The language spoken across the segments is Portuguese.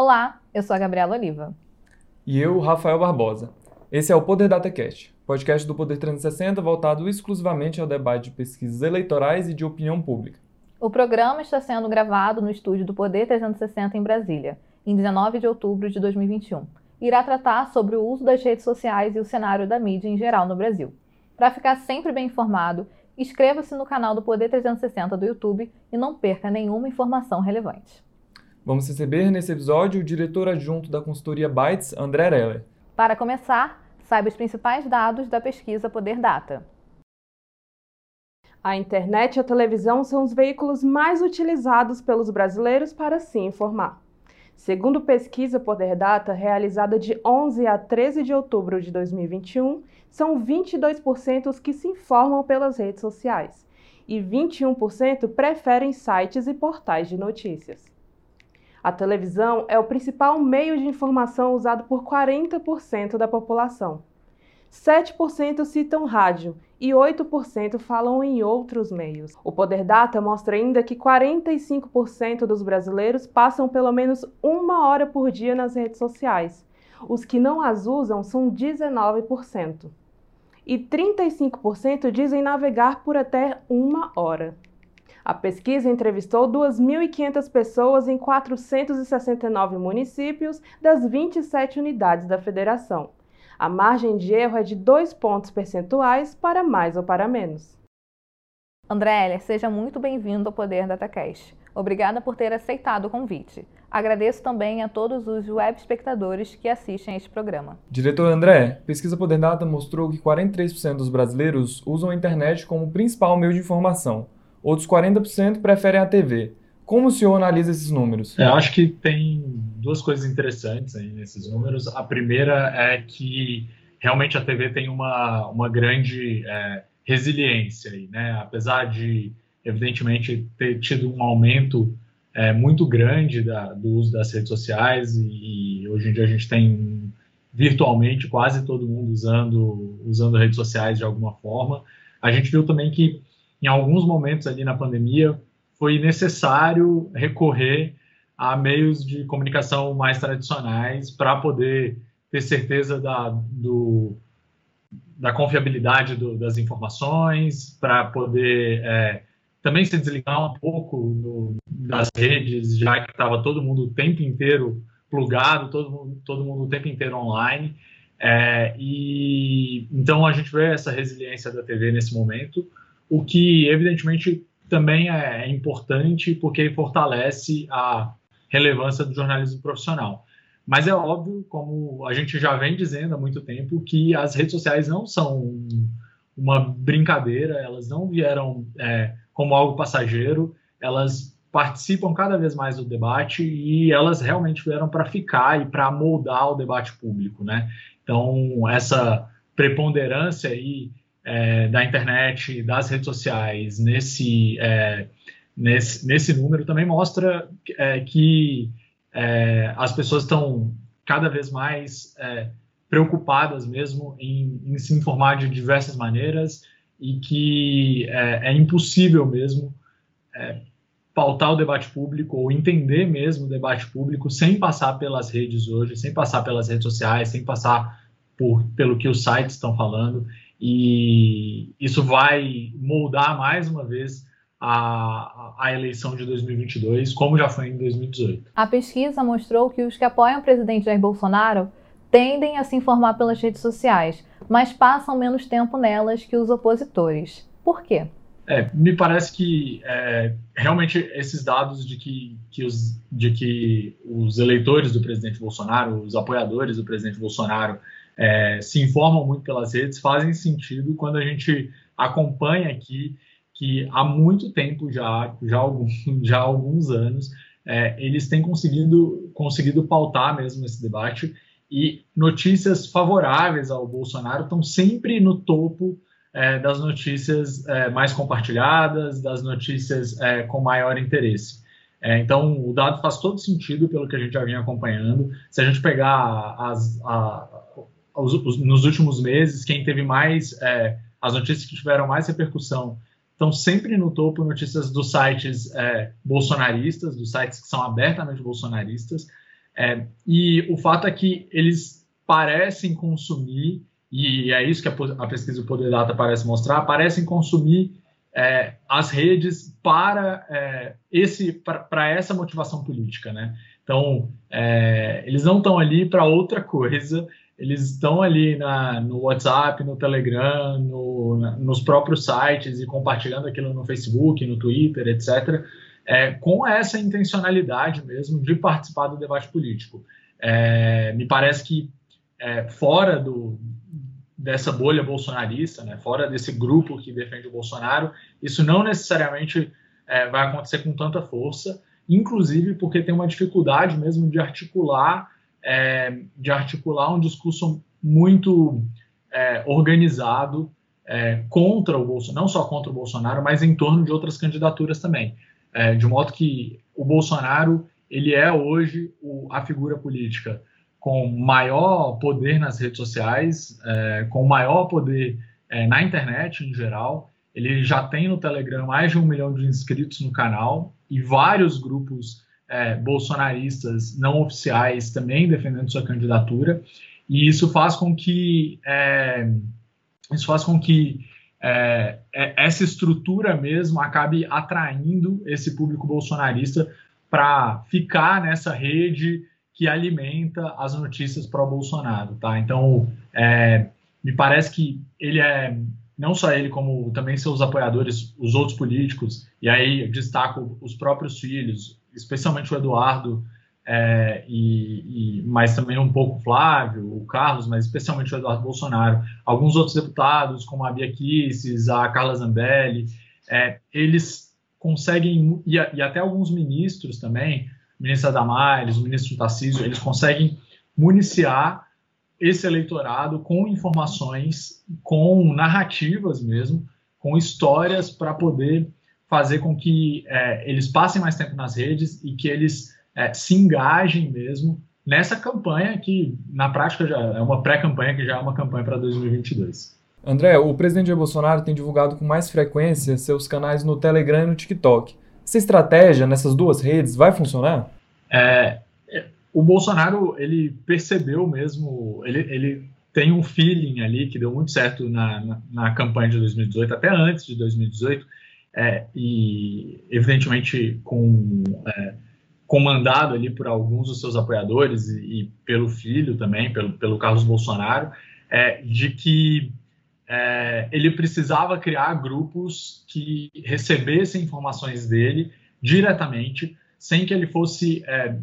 Olá, eu sou a Gabriela Oliva. E eu, Rafael Barbosa. Esse é o Poder DataCast, podcast do Poder 360 voltado exclusivamente ao debate de pesquisas eleitorais e de opinião pública. O programa está sendo gravado no estúdio do Poder 360 em Brasília, em 19 de outubro de 2021. Irá tratar sobre o uso das redes sociais e o cenário da mídia em geral no Brasil. Para ficar sempre bem informado, inscreva-se no canal do Poder 360 do YouTube e não perca nenhuma informação relevante. Vamos receber nesse episódio o diretor adjunto da consultoria Bytes, André Heller. Para começar, saiba os principais dados da pesquisa Poder Data. A internet e a televisão são os veículos mais utilizados pelos brasileiros para se informar. Segundo pesquisa Poder Data, realizada de 11 a 13 de outubro de 2021, são 22% os que se informam pelas redes sociais e 21% preferem sites e portais de notícias. A televisão é o principal meio de informação usado por 40% da população. 7% citam rádio e 8% falam em outros meios. O Poder Data mostra ainda que 45% dos brasileiros passam pelo menos uma hora por dia nas redes sociais. Os que não as usam são 19%. E 35% dizem navegar por até uma hora. A pesquisa entrevistou 2.500 pessoas em 469 municípios das 27 unidades da federação. A margem de erro é de 2 pontos percentuais para mais ou para menos. André Heller, seja muito bem-vindo ao Poder DataCast. Obrigada por ter aceitado o convite. Agradeço também a todos os web espectadores que assistem a este programa. Diretor André, pesquisa Poder Data mostrou que 43% dos brasileiros usam a internet como principal meio de informação outros 40% preferem a TV. Como o senhor analisa esses números? É, eu acho que tem duas coisas interessantes aí nesses números. A primeira é que realmente a TV tem uma, uma grande é, resiliência, aí, né? apesar de, evidentemente, ter tido um aumento é, muito grande da, do uso das redes sociais e, hoje em dia a gente tem virtualmente quase todo mundo usando, usando redes sociais de alguma forma. A gente viu também que em alguns momentos ali na pandemia, foi necessário recorrer a meios de comunicação mais tradicionais para poder ter certeza da, do, da confiabilidade do, das informações, para poder é, também se desligar um pouco das redes, já que estava todo mundo o tempo inteiro plugado, todo mundo, todo mundo o tempo inteiro online. É, e então a gente vê essa resiliência da TV nesse momento o que evidentemente também é importante porque fortalece a relevância do jornalismo profissional. Mas é óbvio, como a gente já vem dizendo há muito tempo, que as redes sociais não são uma brincadeira, elas não vieram é, como algo passageiro, elas participam cada vez mais do debate e elas realmente vieram para ficar e para moldar o debate público, né? Então, essa preponderância aí é, da internet, das redes sociais nesse, é, nesse, nesse número também mostra é, que as pessoas estão cada vez mais preocupadas mesmo em, em, se informar de diversas maneiras e que é, é impossível mesmo pautar o debate público ou entender mesmo o debate público sem passar pelas redes hoje, sem passar pelas redes sociais, sem passar por, pelo que os sites estão falando e isso vai moldar mais uma vez a, a, eleição de 2022, como já foi em 2018. A pesquisa mostrou que os que apoiam o presidente Jair Bolsonaro tendem a se informar pelas redes sociais, mas passam menos tempo nelas que os opositores. Por quê? É, me parece que é, realmente esses dados de que, que os, de que os eleitores do presidente Bolsonaro, os apoiadores do presidente Bolsonaro, é, se informam muito pelas redes fazem sentido quando a gente acompanha aqui que há muito tempo já, já, algum, já há alguns anos, é, eles têm conseguido, conseguido pautar mesmo esse debate e notícias favoráveis ao Bolsonaro estão sempre no topo é, das notícias é, mais compartilhadas, das notícias é, com maior interesse. É, então, o dado faz todo sentido pelo que a gente já vinha acompanhando. Se a gente pegar as, a, os, os, nos últimos meses, quem teve mais, é, as notícias que tiveram mais repercussão, estão sempre no topo notícias dos sites é, bolsonaristas, dos sites que são abertamente bolsonaristas. É, e o fato é que eles parecem consumir, e é isso que a, a pesquisa do Poder Data parece mostrar, parecem consumir é, as redes para é, esse para essa motivação política, né? Então é, eles não estão ali para outra coisa, eles estão ali na, no WhatsApp, no Telegram, no, na, nos próprios sites e compartilhando aquilo no Facebook, no Twitter, etc. É, com essa intencionalidade mesmo de participar do debate político. É, me parece que é, fora do, dessa bolha bolsonarista, né, fora desse grupo que defende o Bolsonaro, isso não necessariamente é, vai acontecer com tanta força, inclusive porque tem uma dificuldade mesmo de articular, é, de articular um discurso muito é, organizado é, contra o Bolsonaro, não só contra o Bolsonaro, mas em torno de outras candidaturas também, é, de modo que o Bolsonaro ele é hoje o, a figura política com maior poder nas redes sociais, é, com maior poder é, na internet em geral. Ele já tem no Telegram mais de um milhão de inscritos no canal e vários grupos é, bolsonaristas não oficiais também defendendo sua candidatura. E isso faz com que é, isso faz com que é, é, essa estrutura mesmo acabe atraindo esse público bolsonarista para ficar nessa rede que alimenta as notícias o Bolsonaro, tá? Então, é, me parece que ele é não só ele como também seus apoiadores, os outros políticos, e aí destaco os próprios filhos, especialmente o Eduardo, é, e, e, mas também um pouco o Flávio, o Carlos, mas especialmente o Eduardo Bolsonaro, alguns outros deputados, como a Bia Kisses, a Carla Zambelli, é, eles conseguem, e, e, até alguns ministros também, o ministro Adamares, o ministro Tarcísio, eles conseguem municiar esse eleitorado com informações, com narrativas mesmo, com histórias para poder fazer com que é, eles passem mais tempo nas redes e que eles é, se engajem mesmo nessa campanha que, na prática, já é uma pré-campanha que já é uma campanha para 2022. André, o presidente Jair Bolsonaro tem divulgado com mais frequência seus canais no Telegram e no TikTok. Essa estratégia nessas duas redes vai funcionar? É, o Bolsonaro ele percebeu mesmo, ele, ele tem um feeling ali que deu muito certo na, na, na campanha de 2018, até antes de 2018, é, e evidentemente com é, comandado ali por alguns dos seus apoiadores e, e pelo filho também, pelo, pelo Carlos Bolsonaro, é, de que é, ele precisava criar grupos que recebessem informações dele diretamente, sem que ele fosse é,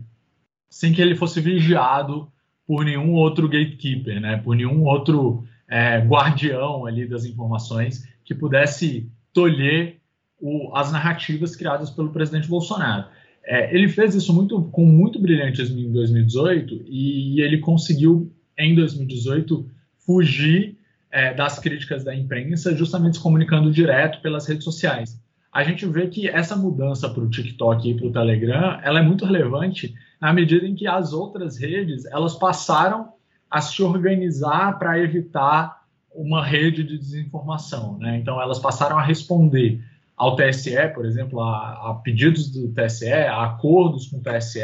sem que ele fosse vigiado por nenhum outro gatekeeper, né? Por nenhum outro é, guardião ali das informações que pudesse tolher o, as narrativas criadas pelo presidente Bolsonaro. É, ele fez isso muito com muito brilhantismo em 2018 e ele conseguiu em 2018 fugir é, das críticas da imprensa, justamente se comunicando direto pelas redes sociais. A gente vê que essa mudança para o TikTok e para o Telegram, ela é muito relevante na medida em que as outras redes elas passaram a se organizar para evitar uma rede de desinformação, né? Então elas passaram a responder ao TSE, por exemplo, a, a pedidos do TSE, a acordos com o TSE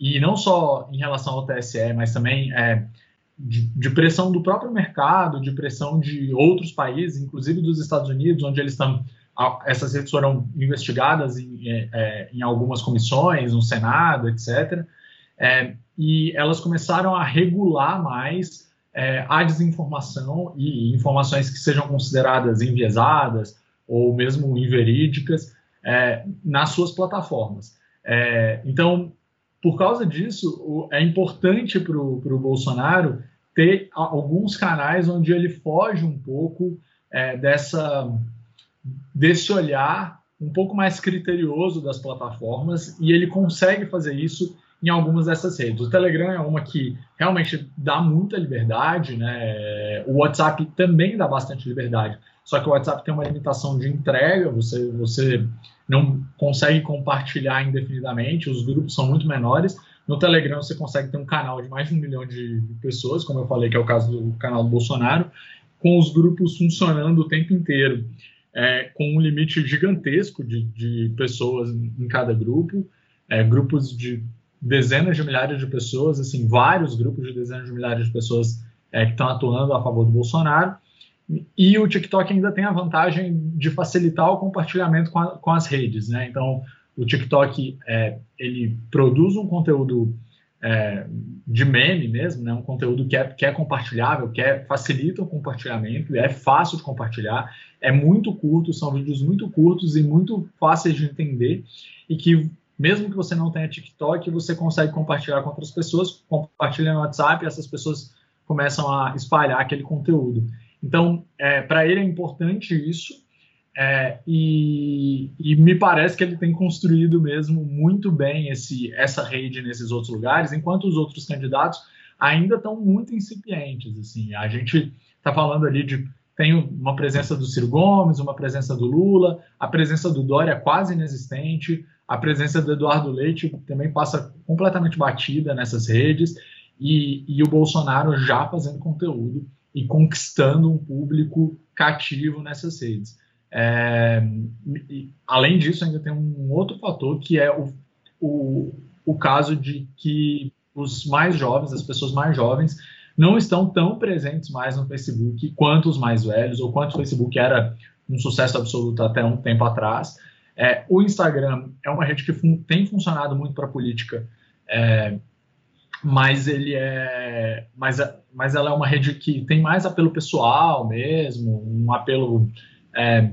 e não só em relação ao TSE, mas também é, de, de, pressão do próprio mercado, de pressão de outros países, inclusive dos Estados Unidos, onde eles estão. Essas redes foram investigadas em, é, é, em algumas comissões, no Senado, etc. É, e elas começaram a regular mais é, a desinformação e informações que sejam consideradas enviesadas ou mesmo inverídicas é, nas suas plataformas. É, então, por causa disso, é importante para o Bolsonaro ter alguns canais onde ele foge um pouco é, dessa desse olhar um pouco mais criterioso das plataformas e ele consegue fazer isso em algumas dessas redes. O Telegram é uma que realmente dá muita liberdade, né? O WhatsApp também dá bastante liberdade. Só que o WhatsApp tem uma limitação de entrega, você, você não consegue compartilhar indefinidamente, os grupos são muito menores. No Telegram você consegue ter um canal de mais de um milhão de pessoas, como eu falei, que é o caso do canal do Bolsonaro, com os grupos funcionando o tempo inteiro, é, com um limite gigantesco de, de pessoas em cada grupo, é, grupos de dezenas de milhares de pessoas, assim, vários grupos de dezenas de milhares de pessoas é, que estão atuando a favor do Bolsonaro. E o TikTok ainda tem a vantagem de facilitar o compartilhamento com, a, com as redes, né? Então, o TikTok é, ele produz um conteúdo é, de meme mesmo, né? Um conteúdo que é, que é compartilhável, que é, facilita o compartilhamento, é fácil de compartilhar, é muito curto, são vídeos muito curtos e muito fáceis de entender e que mesmo que você não tenha TikTok, você consegue compartilhar com outras pessoas, compartilha no WhatsApp e essas pessoas começam a espalhar aquele conteúdo. Então, é, para ele é importante isso, é, e, e, me parece que ele tem construído mesmo muito bem esse, essa rede nesses outros lugares, enquanto os outros candidatos ainda estão muito incipientes. Assim, a gente está falando ali de tem uma presença do Ciro Gomes, uma presença do Lula, a presença do Dória quase inexistente, a presença do Eduardo Leite também passa completamente batida nessas redes, e, e o Bolsonaro já fazendo conteúdo e conquistando um público cativo nessas redes. É, além disso, ainda tem um outro fator que é o, o, o caso de que os mais jovens, as pessoas mais jovens, não estão tão presentes mais no Facebook quanto os mais velhos, ou quanto o Facebook era um sucesso absoluto até um tempo atrás. É, o Instagram é uma rede que fun tem funcionado muito para a política, é, mas ele é, mas, mas ela é uma rede que tem mais apelo pessoal mesmo, um apelo é,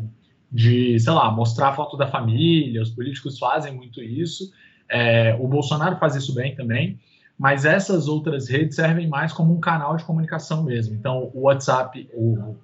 de, sei lá, mostrar a foto da família. Os políticos fazem muito isso. É, o Bolsonaro faz isso bem também. Mas essas outras redes servem mais como um canal de comunicação mesmo. Então, o WhatsApp, o,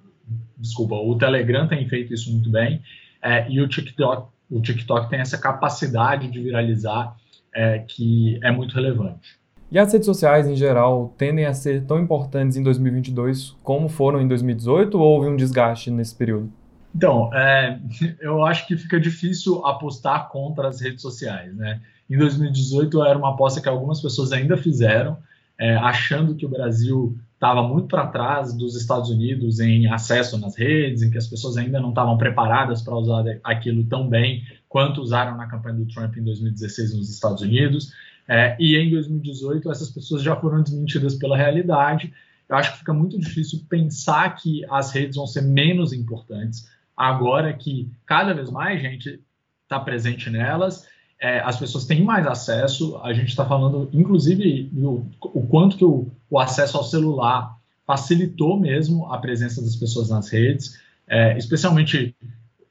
desculpa, o Telegram tem feito isso muito bem. É, e o TikTok, o TikTok tem essa capacidade de viralizar é, que é muito relevante. E as redes sociais, em geral, tendem a ser tão importantes em 2022 como foram em 2018 ou houve um desgaste nesse período? Então, é, eu acho que fica difícil apostar contra as redes sociais, né? Em 2018 era uma aposta que algumas pessoas ainda fizeram, é, achando que o Brasil estava muito para trás dos Estados Unidos em acesso nas redes, em que as pessoas ainda não estavam preparadas para usar aquilo tão bem quanto usaram na campanha do Trump em 2016 nos Estados Unidos. É, e em 2018, essas pessoas já foram desmentidas pela realidade. Eu acho que fica muito difícil pensar que as redes vão ser menos importantes agora que cada vez mais gente está presente nelas. É, as pessoas têm mais acesso. A gente está falando, inclusive, do, o quanto que o, o, acesso ao celular facilitou mesmo a presença das pessoas nas redes, é, especialmente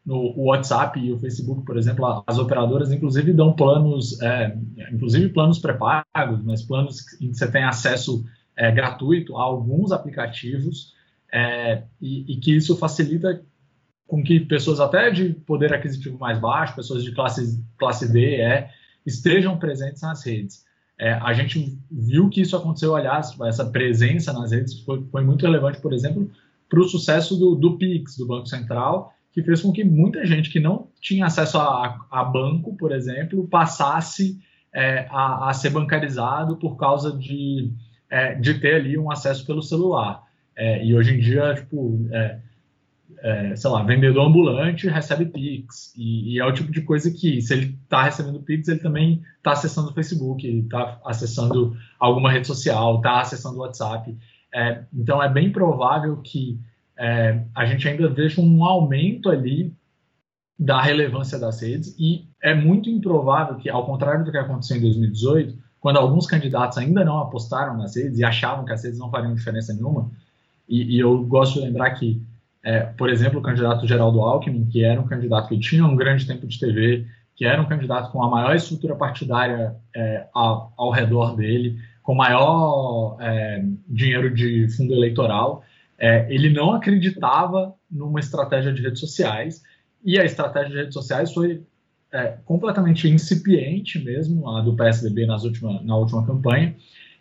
no WhatsApp e o Facebook, por exemplo, as operadoras inclusive dão planos, é, inclusive planos pré-pagos, mas planos em que você tem acesso é, gratuito a alguns aplicativos é, e, e, que isso facilita com que pessoas até de poder aquisitivo mais baixo, pessoas de classe, classe D, é, estejam presentes nas redes. É, a gente viu que isso aconteceu, aliás, essa presença nas redes foi, foi muito relevante, por exemplo, para o sucesso do, do PIX, do Banco Central, que fez com que muita gente que não tinha acesso a, a banco, por exemplo, passasse é, a, a, ser bancarizado por causa de, é, de ter ali um acesso pelo celular. É, e hoje em dia, tipo, é, sei lá, vendedor ambulante recebe Pix. E, e, é o tipo de coisa que, se ele está recebendo Pix, ele também está acessando o Facebook, está acessando alguma rede social, está acessando o WhatsApp. É, então, é bem provável que é, a gente ainda veja um aumento ali da relevância das redes e é muito improvável que, ao contrário do que aconteceu em 2018, quando alguns candidatos ainda não apostaram nas redes e achavam que as redes não fariam diferença nenhuma, e, e eu gosto de lembrar que, é, por exemplo, o candidato Geraldo Alckmin, que era um candidato que tinha um grande tempo de TV, que era um candidato com a maior estrutura partidária é, ao, ao, redor dele, com maior é, dinheiro de fundo eleitoral, é, ele não acreditava numa estratégia de redes sociais e a estratégia de redes sociais foi é, completamente incipiente mesmo, a do PSDB nas última, na última campanha,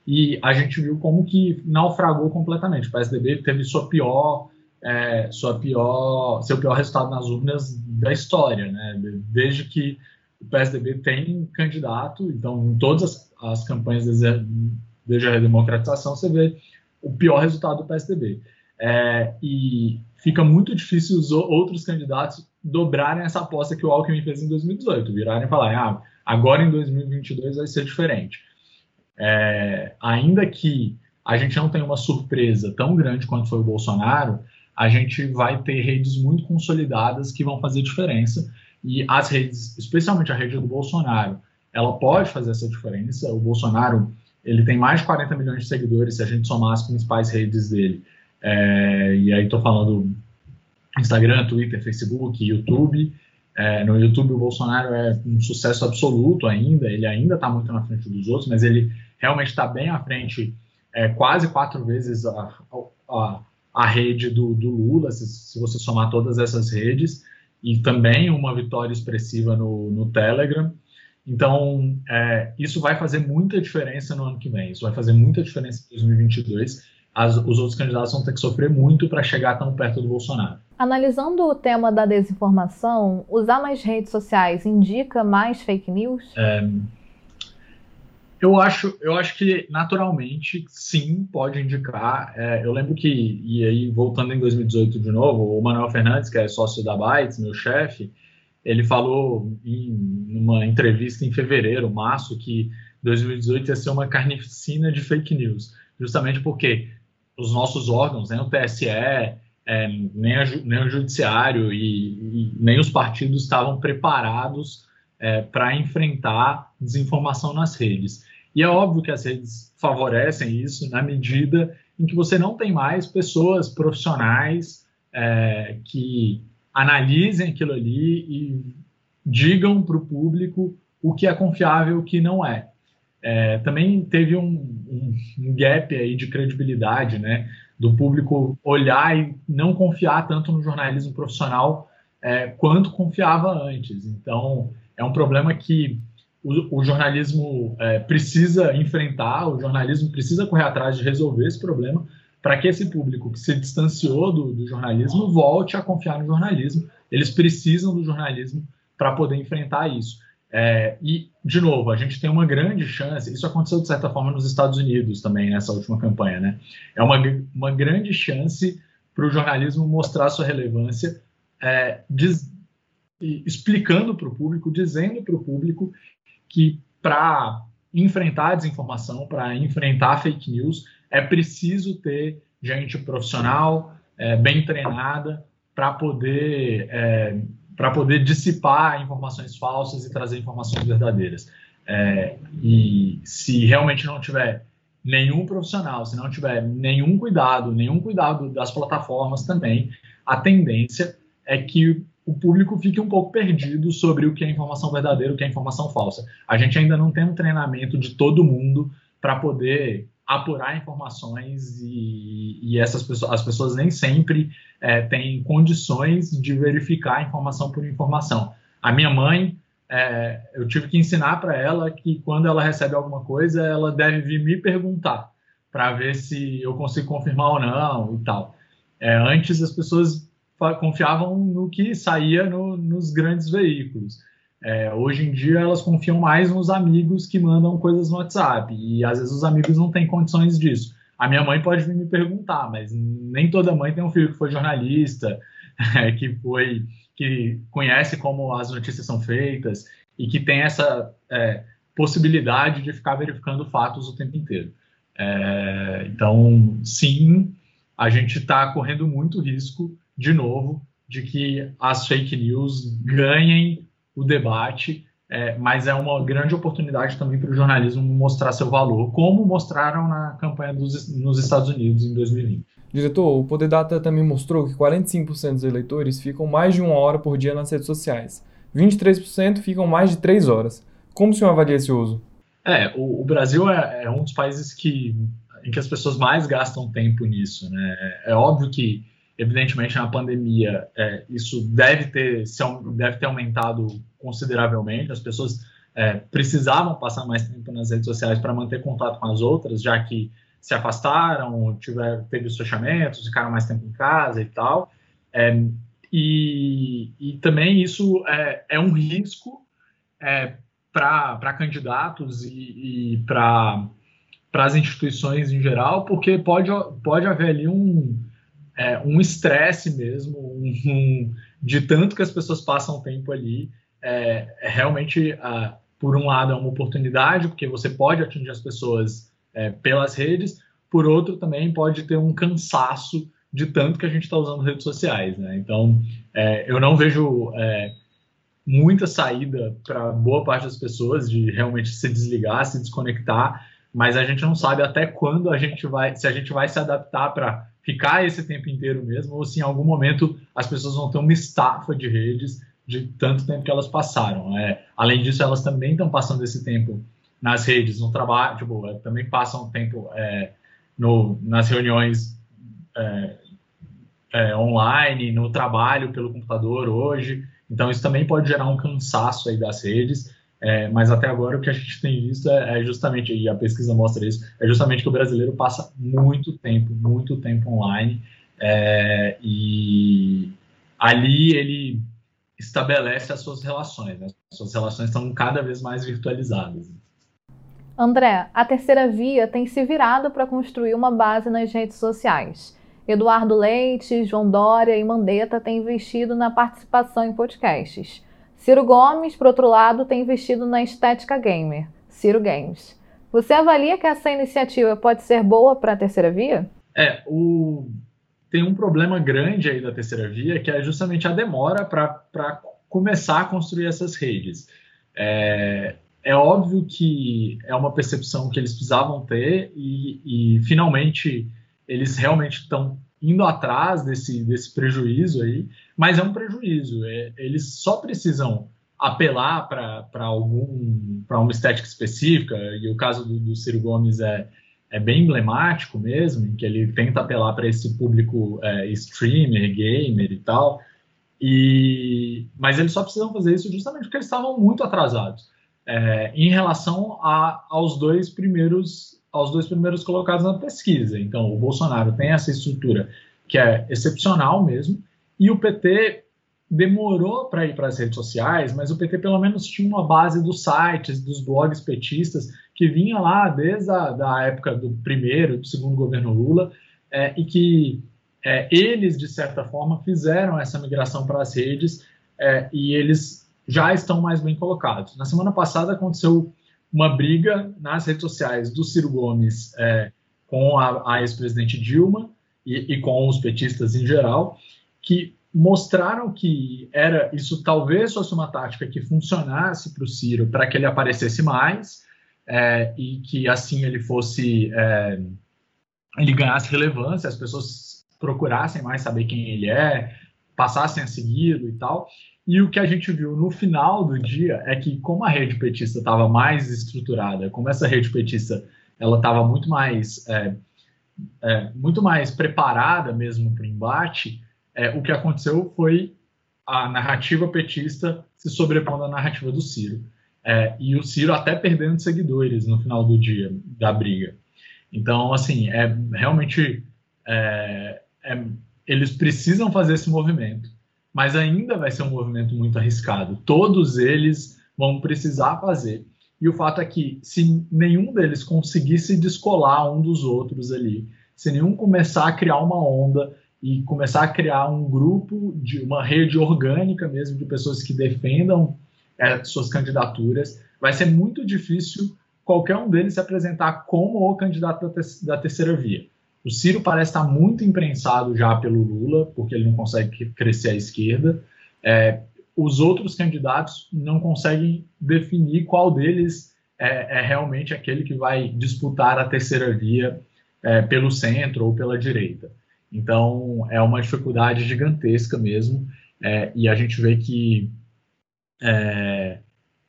e a gente viu como que naufragou completamente. O PSDB teve sua pior, é, sua pior, seu pior resultado nas urnas da história, né? Desde que o PSDB tem candidato, então em todas as, as campanhas desde, a redemocratização você vê o pior resultado do PSDB. É, e fica muito difícil os outros candidatos dobrarem essa aposta que o Alckmin fez em 2018, virarem e falarem, ah, agora em 2022 vai ser diferente. É, ainda que a gente não tenha uma surpresa tão grande quanto foi o Bolsonaro, a gente vai ter redes muito consolidadas que vão fazer diferença. E as redes, especialmente a rede do Bolsonaro, ela pode fazer essa diferença. O Bolsonaro ele tem mais de 40 milhões de seguidores se a gente somar as principais redes dele. É, e aí estou falando Instagram, Twitter, Facebook, YouTube. É, no YouTube o Bolsonaro é um sucesso absoluto ainda, ele ainda está muito na frente dos outros, mas ele realmente está bem à frente, é, quase quatro vezes a, a, a rede do, do Lula, se, se, você somar todas essas redes, e também uma vitória expressiva no, no Telegram. Então, é, isso vai fazer muita diferença no ano que vem, isso vai fazer muita diferença em 2022. As, os outros candidatos vão ter que sofrer muito para chegar tão perto do Bolsonaro. Analisando o tema da desinformação, usar mais redes sociais indica mais fake news? É, eu acho, eu acho que naturalmente sim pode indicar. É, eu lembro que e aí voltando em 2018 de novo, o Manuel Fernandes, que é sócio da Bytes, meu chefe, ele falou em uma entrevista em fevereiro, março, que 2018 ia ser uma carnificina de fake news, justamente porque os nossos órgãos, né, o TSE, é, nem, a, nem, o judiciário e, e, nem os partidos estavam preparados é, para enfrentar desinformação nas redes. E é óbvio que as redes favorecem isso na medida em que você não tem mais pessoas profissionais é, que analisem aquilo ali e digam para o público o que é confiável e o que não é. é também teve um, um, um, gap aí de credibilidade, né, do público olhar e não confiar tanto no jornalismo profissional é, quanto confiava antes. Então, é um problema que o, o jornalismo é, precisa enfrentar, o jornalismo precisa correr atrás de resolver esse problema para que esse público que se distanciou do, do, jornalismo volte a confiar no jornalismo. Eles precisam do jornalismo para poder enfrentar isso. É, e, de novo, a gente tem uma grande chance, isso aconteceu de certa forma nos Estados Unidos também, nessa última campanha, né? É uma, uma grande chance para o jornalismo mostrar sua relevância, é, diz, explicando para o público, dizendo para o público que para enfrentar a desinformação, para enfrentar fake news, é preciso ter gente profissional, é, bem treinada, para poder, é, poder dissipar informações falsas e trazer informações verdadeiras. É, e se realmente não tiver nenhum profissional, se não tiver nenhum cuidado, nenhum cuidado das plataformas também, a tendência é que o público fique um pouco perdido sobre o que é informação verdadeira, o que é informação falsa. A gente ainda não tem um treinamento de todo mundo para poder apurar informações e, e, essas pessoas, as pessoas nem sempre é, têm condições de verificar informação por informação. A minha mãe, é, eu tive que ensinar para ela que quando ela recebe alguma coisa, ela deve vir me perguntar para ver se eu consigo confirmar ou não e tal. É, antes as pessoas confiavam no que saía no, nos grandes veículos. É, hoje em dia elas confiam mais nos amigos que mandam coisas no WhatsApp e às vezes os amigos não têm condições disso. A minha mãe pode vir me perguntar, mas nem toda mãe tem um filho que foi jornalista, é, que foi que conhece como as notícias são feitas e que tem essa é, possibilidade de ficar verificando fatos o tempo inteiro. É, então, sim, a gente está correndo muito risco de novo, de que as fake news ganhem o debate, é, mas é uma grande oportunidade também para o jornalismo mostrar seu valor, como mostraram na campanha dos, nos Estados Unidos em 2020. Diretor, o Poder Data também mostrou que 45% dos eleitores ficam mais de uma hora por dia nas redes sociais. 23% ficam mais de três horas. Como o senhor avalia esse uso? É, o, o Brasil é, é, um dos países que, em que as pessoas mais gastam tempo nisso. Né? É, é óbvio que Evidentemente, na pandemia, é, isso deve ter, deve ter aumentado consideravelmente. As pessoas é, precisavam passar mais tempo nas redes sociais para manter contato com as outras, já que se afastaram, tiver, teve os fechamentos, ficaram mais tempo em casa e tal. É, e, e, também isso é, é um risco é, para candidatos e, e para as instituições em geral, porque pode, pode haver ali um é, um estresse mesmo, um, um, de tanto que as pessoas passam tempo ali, é, é realmente, por um lado, é uma oportunidade, porque você pode atingir as pessoas é, pelas redes, por outro, também pode ter um cansaço de tanto que a gente está usando redes sociais. Né? Então, é, eu não vejo é, muita saída para boa parte das pessoas de realmente se desligar, se desconectar, mas a gente não sabe até quando a gente vai, se a gente vai se adaptar para ficar esse tempo inteiro mesmo, ou se em algum momento as pessoas vão ter uma estafa de redes de tanto tempo que elas passaram. É, além disso, elas também estão passando esse tempo nas redes, no trabalho, tipo, é, também passam tempo é, no, nas reuniões é, é, online, no trabalho pelo computador hoje. Então, isso também pode gerar um cansaço aí das redes. É, mas até agora o que a gente tem visto é, é, justamente, e a pesquisa mostra isso, é justamente que o brasileiro passa muito tempo, muito tempo online, é, e ali ele estabelece as suas relações, né? as suas relações estão cada vez mais virtualizadas. André, a terceira via tem se virado para construir uma base nas redes sociais. Eduardo Leite, João Dória e Mandetta têm investido na participação em podcasts. Ciro Gomes, por outro lado, tem investido na estética gamer, Ciro Games. Você avalia que essa iniciativa pode ser boa para a terceira via? É, o... tem um problema grande aí da terceira via, que é justamente a demora para começar a construir essas redes. É, é óbvio que é uma percepção que eles precisavam ter e, e finalmente eles realmente estão indo atrás desse, desse prejuízo aí, mas é um prejuízo. É, eles só precisam apelar para algum para uma estética específica e o caso do, do, Ciro Gomes é, é bem emblemático mesmo, em que ele tenta apelar para esse público é, streamer, gamer e tal. E mas eles só precisam fazer isso justamente porque eles estavam muito atrasados é, em relação a, aos dois primeiros aos dois primeiros colocados na pesquisa. Então, o Bolsonaro tem essa estrutura que é excepcional mesmo, e o PT demorou para ir para as redes sociais, mas o PT pelo menos tinha uma base dos sites, dos blogs petistas, que vinha lá desde a da época do primeiro, do segundo governo Lula, é, e que é, eles, de certa forma, fizeram essa migração para as redes é, e eles já estão mais bem colocados. Na semana passada aconteceu uma briga nas redes sociais do Ciro Gomes é, com a, a ex-presidente Dilma e, e, com os petistas em geral, que mostraram que era isso talvez fosse uma tática que funcionasse para o Ciro para que ele aparecesse mais é, e que assim ele fosse é, ele ganhasse relevância, as pessoas procurassem mais saber quem ele é, passassem a segui-lo e tal. E o que a gente viu no final do dia é que, como a rede petista estava mais estruturada, como essa rede petista ela estava muito mais é, é, muito mais preparada mesmo para o embate, é, o que aconteceu foi a narrativa petista se sobrepondo à narrativa do Ciro. É, e o Ciro até perdendo seguidores no final do dia da briga. Então, assim, é realmente é, é, eles precisam fazer esse movimento mas ainda vai ser um movimento muito arriscado. Todos eles vão precisar fazer. E o fato é que, se nenhum deles conseguisse descolar um dos outros ali, se nenhum começar a criar uma onda e começar a criar um grupo, de uma rede orgânica mesmo de pessoas que defendam é, suas candidaturas, vai ser muito difícil qualquer um deles se apresentar como o candidato da, te da terceira via. O Ciro parece estar muito imprensado já pelo Lula, porque ele não consegue crescer à esquerda. É, os outros candidatos não conseguem definir qual deles é, é, realmente aquele que vai disputar a terceira via é, pelo centro ou pela direita. Então, é uma dificuldade gigantesca mesmo, é, e a gente vê que, é,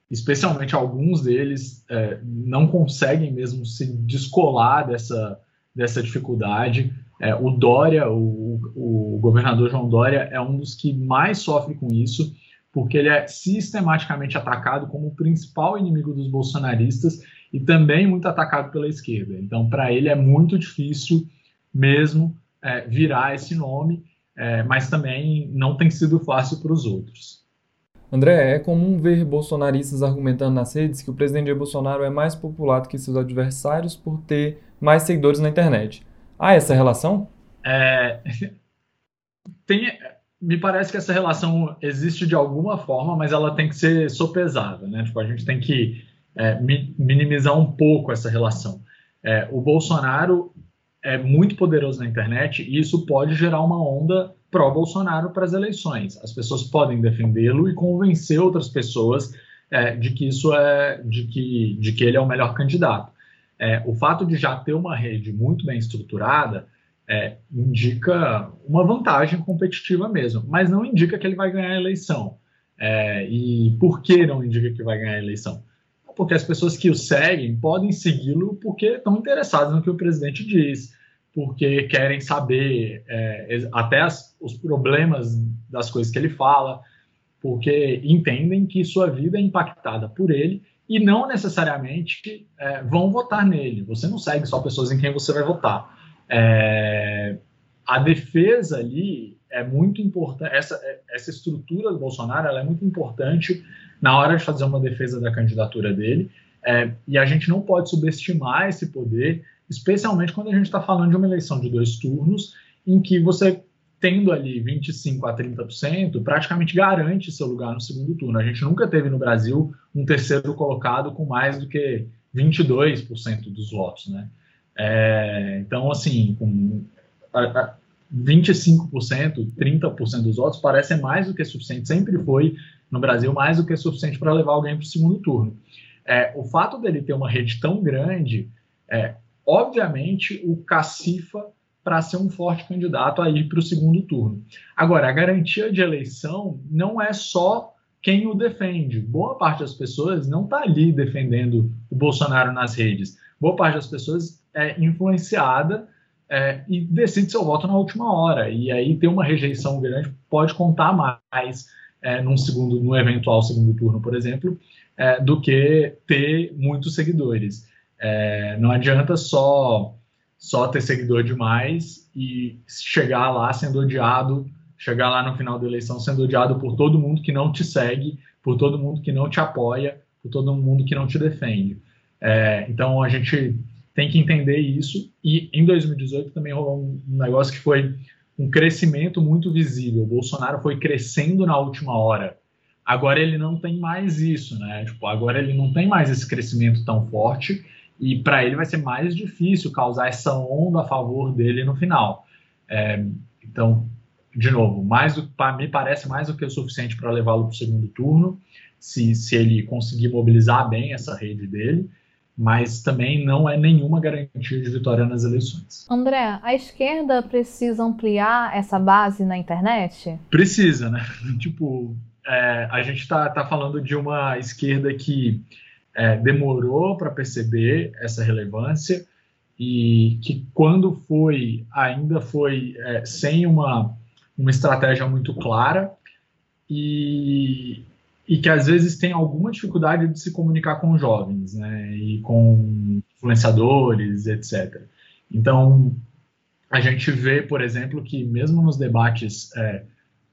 especialmente alguns deles, não conseguem mesmo se descolar dessa dessa dificuldade. É, o Dória, o, o, governador João Dória, é um dos que mais sofre com isso, porque ele é sistematicamente atacado como o principal inimigo dos bolsonaristas e também muito atacado pela esquerda. Então, para ele é muito difícil mesmo é, virar esse nome, é, mas também não tem sido fácil para os outros. André, é comum ver bolsonaristas argumentando nas redes que o presidente Jair Bolsonaro é mais popular do que seus adversários por ter mais seguidores na internet. Há essa relação? É, tem, me parece que essa relação existe de alguma forma, mas ela tem que ser sopesada, né? Tipo, a gente tem que é, minimizar um pouco essa relação. É, o Bolsonaro é muito poderoso na internet e isso pode gerar uma onda pró-Bolsonaro para as eleições. As pessoas podem defendê-lo e convencer outras pessoas é, de que isso é, de que, de que ele é o melhor candidato. É, o fato de já ter uma rede muito bem estruturada é, indica uma vantagem competitiva mesmo, mas não indica que ele vai ganhar a eleição. É, e por que não indica que vai ganhar a eleição? Porque as pessoas que o seguem podem segui-lo porque estão interessadas no que o presidente diz, porque querem saber é, até as, os problemas das coisas que ele fala, porque entendem que sua vida é impactada por ele e não necessariamente é, vão votar nele. Você não segue só pessoas em quem você vai votar. É, a defesa ali é muito importante, essa, essa estrutura do Bolsonaro é muito importante na hora de fazer uma defesa da candidatura dele, é, e a gente não pode subestimar esse poder, especialmente quando a gente está falando de uma eleição de dois turnos, em que você, tendo ali 25% a 30%, praticamente garante seu lugar no segundo turno. A gente nunca teve no Brasil um terceiro colocado com mais do que 22% dos votos, né? É, então, assim, com 25%, 30% dos votos parece mais do que suficiente, sempre foi no Brasil mais do que suficiente para levar alguém para o segundo turno. É, o fato dele ter uma rede tão grande, é, obviamente, o cacifa para ser um forte candidato a ir para o segundo turno. Agora, a garantia de eleição não é só quem o defende. Boa parte das pessoas não está ali defendendo o Bolsonaro nas redes. Boa parte das pessoas é influenciada é, e decide seu voto na última hora. E aí ter uma rejeição grande pode contar mais é, num segundo, no eventual segundo turno, por exemplo, é, do que ter muitos seguidores. É, não adianta só só ter seguidor demais e chegar lá sendo odiado, chegar lá no final da eleição sendo odiado por todo mundo que não te segue, por todo mundo que não te apoia, por todo mundo que não te defende. É, então a gente tem que entender isso. E em 2018 também rolou um negócio que foi um crescimento muito visível. O Bolsonaro foi crescendo na última hora. Agora ele não tem mais isso, né? Tipo, agora ele não tem mais esse crescimento tão forte e para ele vai ser mais difícil causar essa onda a favor dele no final. É, então, de novo, mais para mim parece mais do que o suficiente para levá-lo para o segundo turno, se, se ele conseguir mobilizar bem essa rede dele mas também não é nenhuma garantia de vitória nas eleições. André, a esquerda precisa ampliar essa base na internet? Precisa, né? tipo, é, a gente está tá falando de uma esquerda que é, demorou para perceber essa relevância e que quando foi, ainda foi é, sem uma, uma estratégia muito clara e, e que às vezes tem alguma dificuldade de se comunicar com jovens, né, e com influenciadores, etc. Então, a gente vê, por exemplo, que mesmo nos debates é,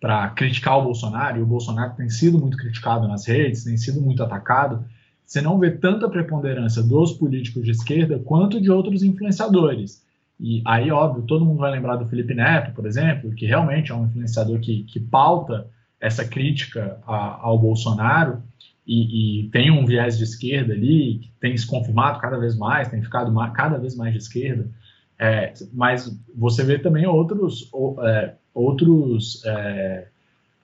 para criticar o Bolsonaro, e o Bolsonaro tem sido muito criticado nas redes, tem sido muito atacado, você não vê tanta preponderância dos políticos de esquerda quanto de outros influenciadores. E aí, óbvio, todo mundo vai lembrar do Felipe Neto, por exemplo, que realmente é um influenciador que, que pauta essa crítica a, ao Bolsonaro e, e, tem um viés de esquerda ali, que tem se confirmado cada vez mais, tem ficado mais, cada vez mais de esquerda, é, mas você vê também outros, é, outros é,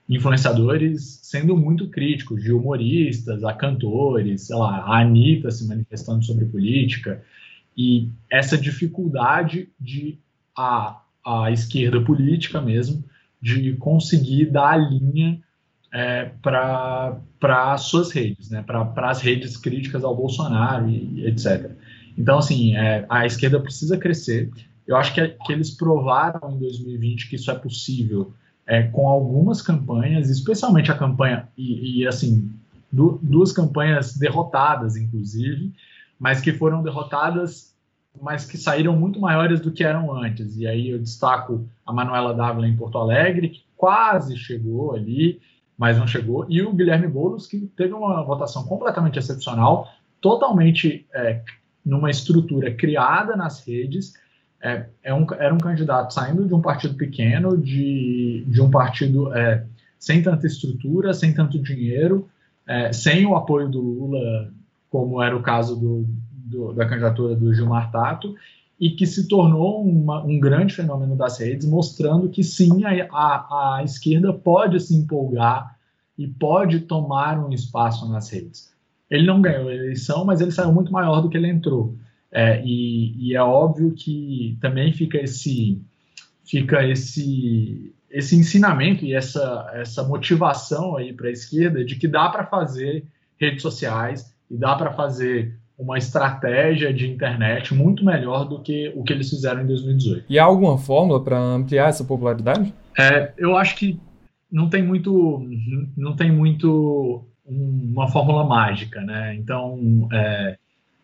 influenciadores sendo muito críticos, de humoristas a cantores, sei lá, a Anitta se manifestando sobre política, e essa dificuldade de a, a esquerda política mesmo de conseguir dar a linha é, para as suas redes, né, para as redes críticas ao Bolsonaro e, etc. Então, assim, é, a esquerda precisa crescer. Eu acho que, que eles provaram em 2020 que isso é possível é, com algumas campanhas, especialmente a campanha, e, e assim, du duas campanhas derrotadas, inclusive, mas que foram derrotadas mas que saíram muito maiores do que eram antes. E aí eu destaco a Manuela Dávila em Porto Alegre, que quase chegou ali, mas não chegou, e o Guilherme Boulos, que teve uma votação completamente excepcional, totalmente é, numa estrutura criada nas redes, é, é um, era um candidato saindo de um partido pequeno, de, de um partido é, sem tanta estrutura, sem tanto dinheiro, é, sem o apoio do Lula, como era o caso do, do, da candidatura do Gilmar Tato, e que se tornou uma, um grande fenômeno das redes, mostrando que sim, a, a, a esquerda pode se empolgar e pode tomar um espaço nas redes. Ele não ganhou a eleição, mas ele saiu muito maior do que ele entrou. É, e, e, é óbvio que também fica esse fica esse esse ensinamento e essa essa motivação aí para a esquerda de que dá para fazer redes sociais e dá para fazer uma estratégia de internet muito melhor do que o que eles fizeram em 2018. E há alguma fórmula para ampliar essa popularidade? É, eu acho que não tem muito não tem muito uma fórmula mágica, né? Então é,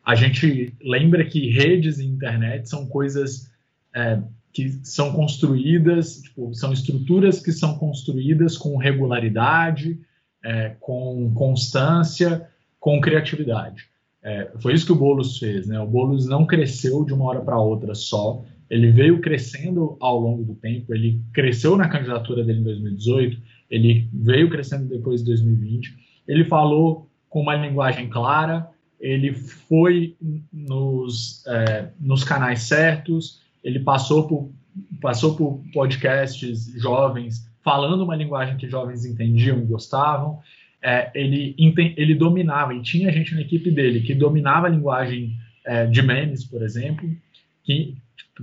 a gente lembra que redes e internet são coisas é, que são construídas, tipo, são estruturas que são construídas com regularidade, é, com constância, com criatividade. É, foi isso que o Boulos fez, né? O Boulos não cresceu de uma hora para outra só, ele veio crescendo ao longo do tempo, ele cresceu na candidatura dele em 2018, ele veio crescendo depois de 2020, ele falou com uma linguagem clara, ele foi nos, é, nos canais certos, ele passou por, passou por podcasts jovens falando uma linguagem que jovens entendiam e gostavam. É, ele, ele dominava, e tinha gente na equipe dele que dominava a linguagem é, de memes, por exemplo, que,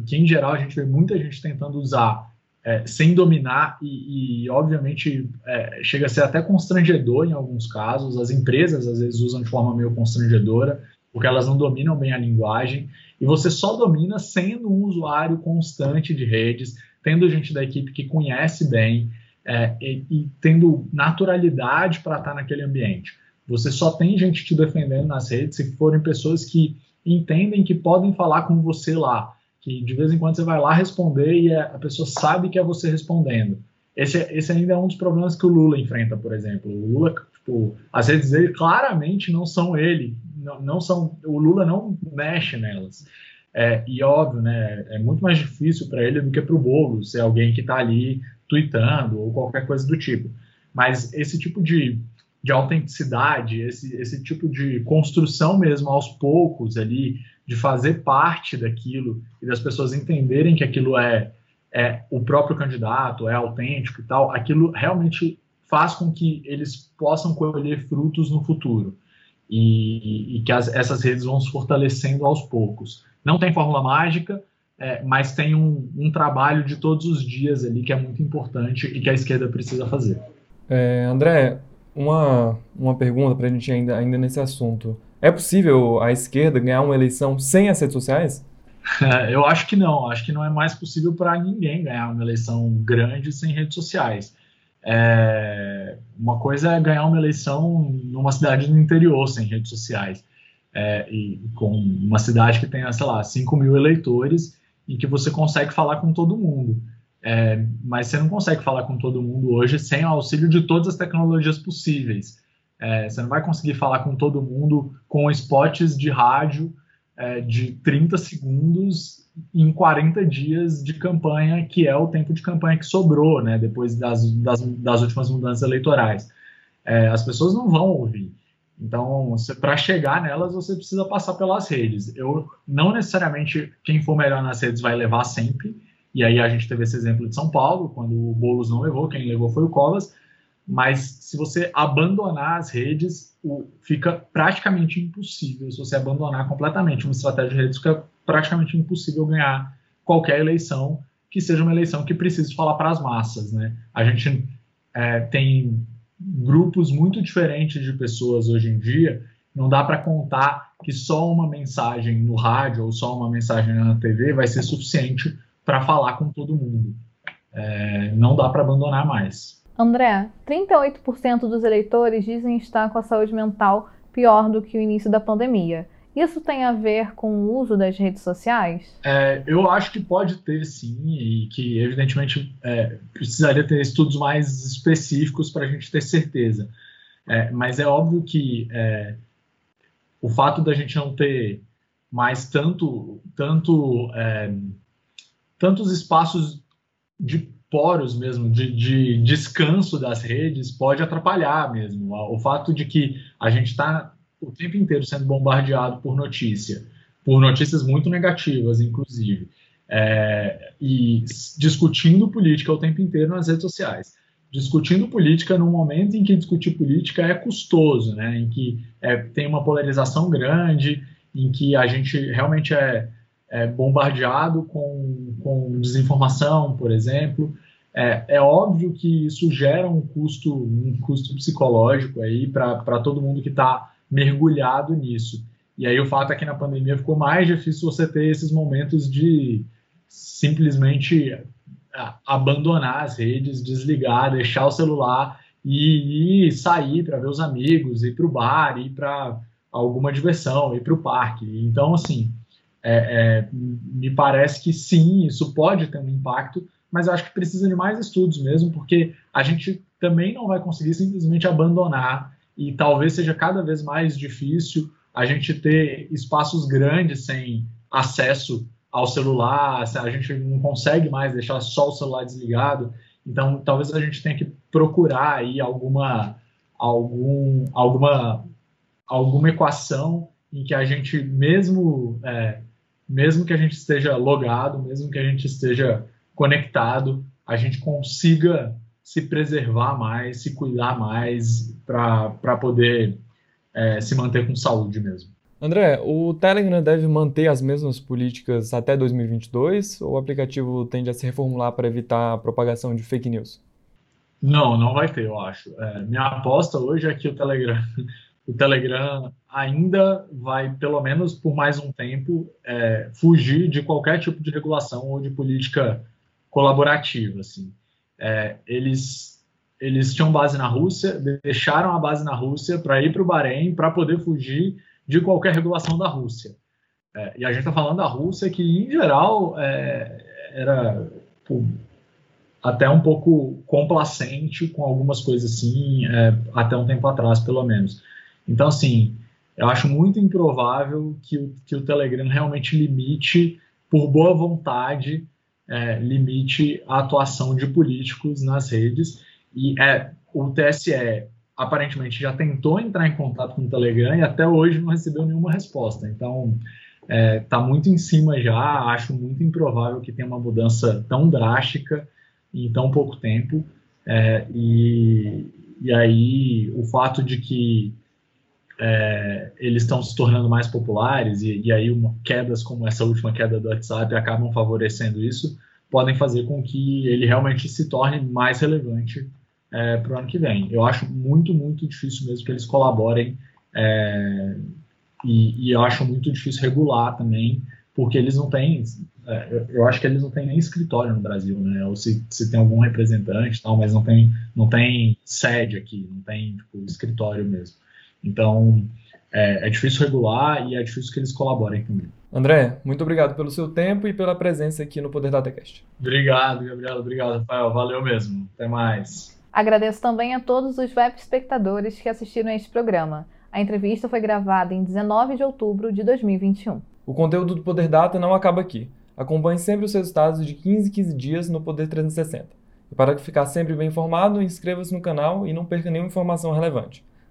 que em geral a gente vê muita gente tentando usar é, sem dominar e, e obviamente, é, chega a ser até constrangedor em alguns casos. As empresas às vezes usam de forma meio constrangedora, porque elas não dominam bem a linguagem. E você só domina sendo um usuário constante de redes, tendo gente da equipe que conhece bem é, e, e tendo naturalidade para estar naquele ambiente. Você só tem gente te defendendo nas redes se forem pessoas que entendem que podem falar com você lá que de vez em quando você vai lá responder e a pessoa sabe que é você respondendo. Esse, esse ainda é um dos problemas que o Lula enfrenta, por exemplo. O Lula, tipo, as redes dele claramente não são ele, não, não são, o Lula não mexe nelas. É, e óbvio, né, é muito mais difícil para ele do que para o Bolo ser alguém que está ali tweetando ou qualquer coisa do tipo. Mas esse tipo de, de autenticidade, esse, esse tipo de construção mesmo aos poucos ali, de fazer parte daquilo e das pessoas entenderem que aquilo é, é o próprio candidato, é autêntico e tal, aquilo realmente faz com que eles possam colher frutos no futuro. E, e que as, essas redes vão se fortalecendo aos poucos. Não tem fórmula mágica, é, mas tem um, um, trabalho de todos os dias ali que é muito importante e que a esquerda precisa fazer. É, André, uma, uma pergunta para a gente ainda, ainda nesse assunto. É possível a esquerda ganhar uma eleição sem as redes sociais? Eu acho que não. Acho que não é mais possível para ninguém ganhar uma eleição grande sem redes sociais. É... Uma coisa é ganhar uma eleição numa cidade no interior sem redes sociais. É, e com uma cidade que tenha, sei lá, 5 mil eleitores e que você consegue falar com todo mundo. É, mas você não consegue falar com todo mundo hoje sem o auxílio de todas as tecnologias possíveis. É, você não vai conseguir falar com todo mundo com spots de rádio é, de 30 segundos em 40 dias de campanha, que é o tempo de campanha que sobrou, né, depois das, das, das últimas mudanças eleitorais. É, as pessoas não vão ouvir. Então, para chegar nelas, você precisa passar pelas redes. Eu não necessariamente quem for melhor nas redes vai levar sempre. E aí a gente teve esse exemplo de São Paulo, quando o Boulos não levou, quem levou foi o Covas mas se você abandonar as redes, o, fica praticamente impossível. Se você abandonar completamente uma estratégia de redes, fica praticamente impossível ganhar qualquer eleição que seja uma eleição que precise falar para as massas. Né? A gente é, tem grupos muito diferentes de pessoas hoje em dia. Não dá para contar que só uma mensagem no rádio ou só uma mensagem na TV vai ser suficiente para falar com todo mundo. É, não dá para abandonar mais. André, 38% dos eleitores dizem estar com a saúde mental pior do que o início da pandemia. Isso tem a ver com o uso das redes sociais? É, eu acho que pode ter sim, e que evidentemente é, precisaria ter estudos mais específicos para a gente ter certeza. É, mas é óbvio que é, o fato da gente não ter mais tanto, tanto é, tantos espaços de poros mesmo, de, de, descanso das redes, pode atrapalhar mesmo. O fato de que a gente está o tempo inteiro sendo bombardeado por notícia, por notícias muito negativas, inclusive, é, e discutindo política o tempo inteiro nas redes sociais. Discutindo política num momento em que discutir política é custoso, né? em que é, tem uma polarização grande, em que a gente realmente é, é bombardeado com, com desinformação, por exemplo. É, é, óbvio que isso gera um custo, um custo psicológico aí para todo mundo que está mergulhado nisso. E aí o fato é que na pandemia ficou mais difícil você ter esses momentos de simplesmente abandonar as redes, desligar, deixar o celular e, e sair para ver os amigos, ir para o bar, ir para alguma diversão, ir para o parque. Então, assim, é, é, me parece que sim, isso pode ter um impacto, mas eu acho que precisa de mais estudos mesmo, porque a gente também não vai conseguir simplesmente abandonar e talvez seja cada vez mais difícil a gente ter espaços grandes sem acesso ao celular, a gente não consegue mais deixar só o celular desligado. Então, talvez a gente tenha que procurar aí alguma algum alguma alguma equação em que a gente mesmo é, mesmo que a gente esteja logado, mesmo que a gente esteja conectado, a gente consiga se preservar mais, se cuidar mais para poder é, se manter com saúde mesmo. André, o Telegram deve manter as mesmas políticas até 2022 ou o aplicativo tende a se reformular para evitar a propagação de fake news? Não, não vai ter, eu acho. É, minha aposta hoje é que o Telegram, o Telegram ainda vai, pelo menos por mais um tempo, é, fugir de qualquer tipo de regulação ou de política colaborativa. Assim. É, eles eles tinham base na Rússia, deixaram a base na Rússia para ir para o Bahrein para poder fugir de qualquer regulação da Rússia. É, e a gente está falando da Rússia que, em geral, é, era pô, até um pouco complacente com algumas coisas assim, até um tempo atrás, pelo menos. Então, assim, eu acho muito improvável que o, que o Telegram realmente limite, por boa vontade, é, limite a atuação de políticos nas redes. E é, o TSE aparentemente já tentou entrar em contato com o Telegram e até hoje não recebeu nenhuma resposta. Então, está é, tá muito em cima já. Acho muito improvável que tenha uma mudança tão drástica em tão pouco tempo. É, e, e aí, o fato de que é, eles estão se tornando mais populares e, e aí uma, quedas como essa última queda do WhatsApp acabam favorecendo isso, podem fazer com que ele realmente se torne mais relevante é, para o ano que vem. Eu acho muito, muito difícil mesmo que eles colaborem é, e, e, eu acho muito difícil regular também, porque eles não têm, é, eu acho que eles não têm nem escritório no Brasil, né? Ou se, se tem algum representante tal, mas não tem, não tem sede aqui, não tem tipo, escritório mesmo. Então é, é difícil regular e é difícil que eles colaborem também. André, muito obrigado pelo seu tempo e pela presença aqui no Poder Datacast. Obrigado, Gabriel. Obrigado, Rafael. Valeu mesmo. Até mais. Agradeço também a todos os web espectadores que assistiram a este programa. A entrevista foi gravada em 19 de outubro de 2021. O conteúdo do Poder Data não acaba aqui. Acompanhe sempre os resultados de 15 em 15 dias no Poder 360. E para ficar sempre bem informado, inscreva-se no canal e não perca nenhuma informação relevante.